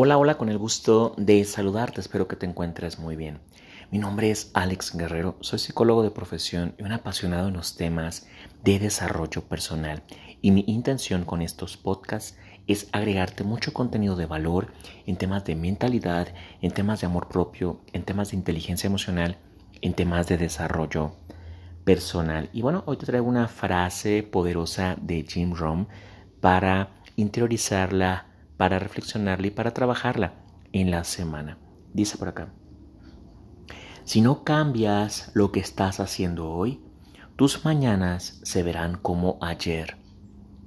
Hola, hola, con el gusto de saludarte, espero que te encuentres muy bien. Mi nombre es Alex Guerrero, soy psicólogo de profesión y un apasionado en los temas de desarrollo personal y mi intención con estos podcasts es agregarte mucho contenido de valor en temas de mentalidad, en temas de amor propio, en temas de inteligencia emocional, en temas de desarrollo personal. Y bueno, hoy te traigo una frase poderosa de Jim Rohn para interiorizarla para reflexionarla y para trabajarla en la semana. Dice por acá, si no cambias lo que estás haciendo hoy, tus mañanas se verán como ayer.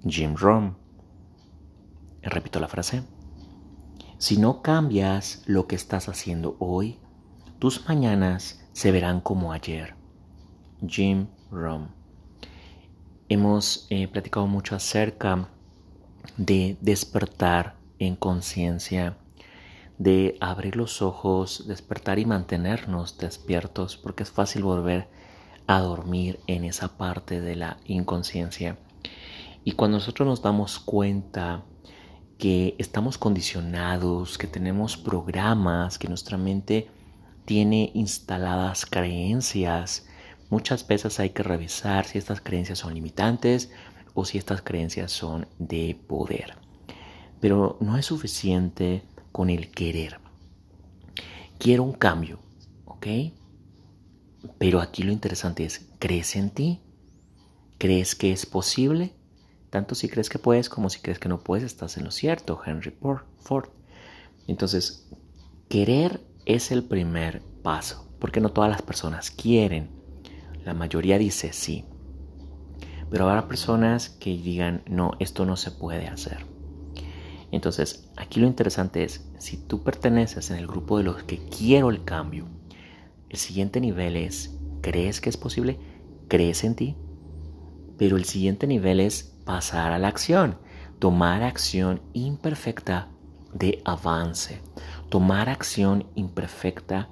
Jim Rohn. Repito la frase. Si no cambias lo que estás haciendo hoy, tus mañanas se verán como ayer. Jim Rohn. Hemos eh, platicado mucho acerca de despertar en conciencia, de abrir los ojos, despertar y mantenernos despiertos, porque es fácil volver a dormir en esa parte de la inconsciencia. Y cuando nosotros nos damos cuenta que estamos condicionados, que tenemos programas, que nuestra mente tiene instaladas creencias, muchas veces hay que revisar si estas creencias son limitantes o si estas creencias son de poder. Pero no es suficiente con el querer. Quiero un cambio, ¿ok? Pero aquí lo interesante es, ¿crees en ti? ¿Crees que es posible? Tanto si crees que puedes como si crees que no puedes, estás en lo cierto, Henry Ford. Entonces, querer es el primer paso, porque no todas las personas quieren. La mayoría dice sí. Pero habrá personas que digan, no, esto no se puede hacer. Entonces, aquí lo interesante es, si tú perteneces en el grupo de los que quiero el cambio, el siguiente nivel es, ¿crees que es posible? ¿Crees en ti? Pero el siguiente nivel es pasar a la acción, tomar acción imperfecta de avance, tomar acción imperfecta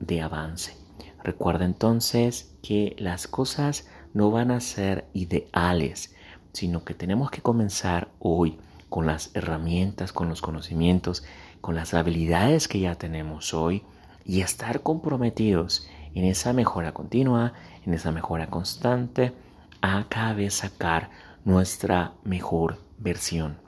de avance. Recuerda entonces que las cosas no van a ser ideales, sino que tenemos que comenzar hoy con las herramientas, con los conocimientos, con las habilidades que ya tenemos hoy y estar comprometidos en esa mejora continua, en esa mejora constante, a cada vez sacar nuestra mejor versión.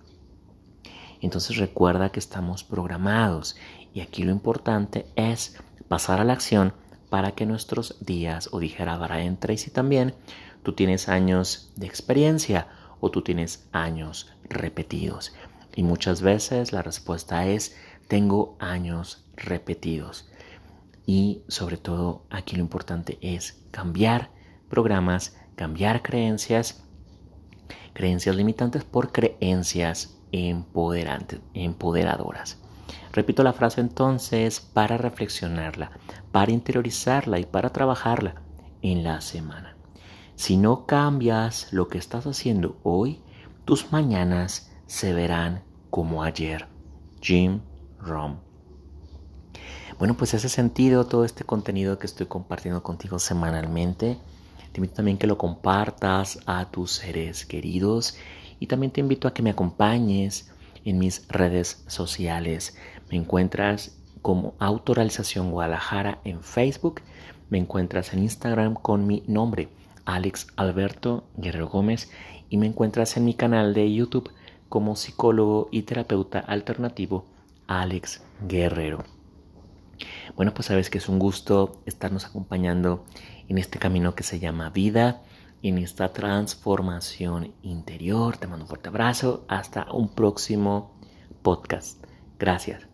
Entonces recuerda que estamos programados y aquí lo importante es pasar a la acción para que nuestros días, o dijera Brian Tracy también, tú tienes años de experiencia o tú tienes años repetidos. Y muchas veces la respuesta es, tengo años repetidos. Y sobre todo aquí lo importante es cambiar programas, cambiar creencias, creencias limitantes por creencias empoderantes, empoderadoras. Repito la frase entonces para reflexionarla, para interiorizarla y para trabajarla en la semana. Si no cambias lo que estás haciendo hoy, tus mañanas se verán como ayer. Jim Rom. Bueno, pues ese sentido, todo este contenido que estoy compartiendo contigo semanalmente, te invito también que lo compartas a tus seres queridos y también te invito a que me acompañes en mis redes sociales. Me encuentras como Autoralización Guadalajara en Facebook, me encuentras en Instagram con mi nombre, Alex Alberto Guerrero Gómez y me encuentras en mi canal de YouTube como psicólogo y terapeuta alternativo Alex Guerrero. Bueno, pues sabes que es un gusto estarnos acompañando en este camino que se llama vida, en esta transformación interior. Te mando un fuerte abrazo. Hasta un próximo podcast. Gracias.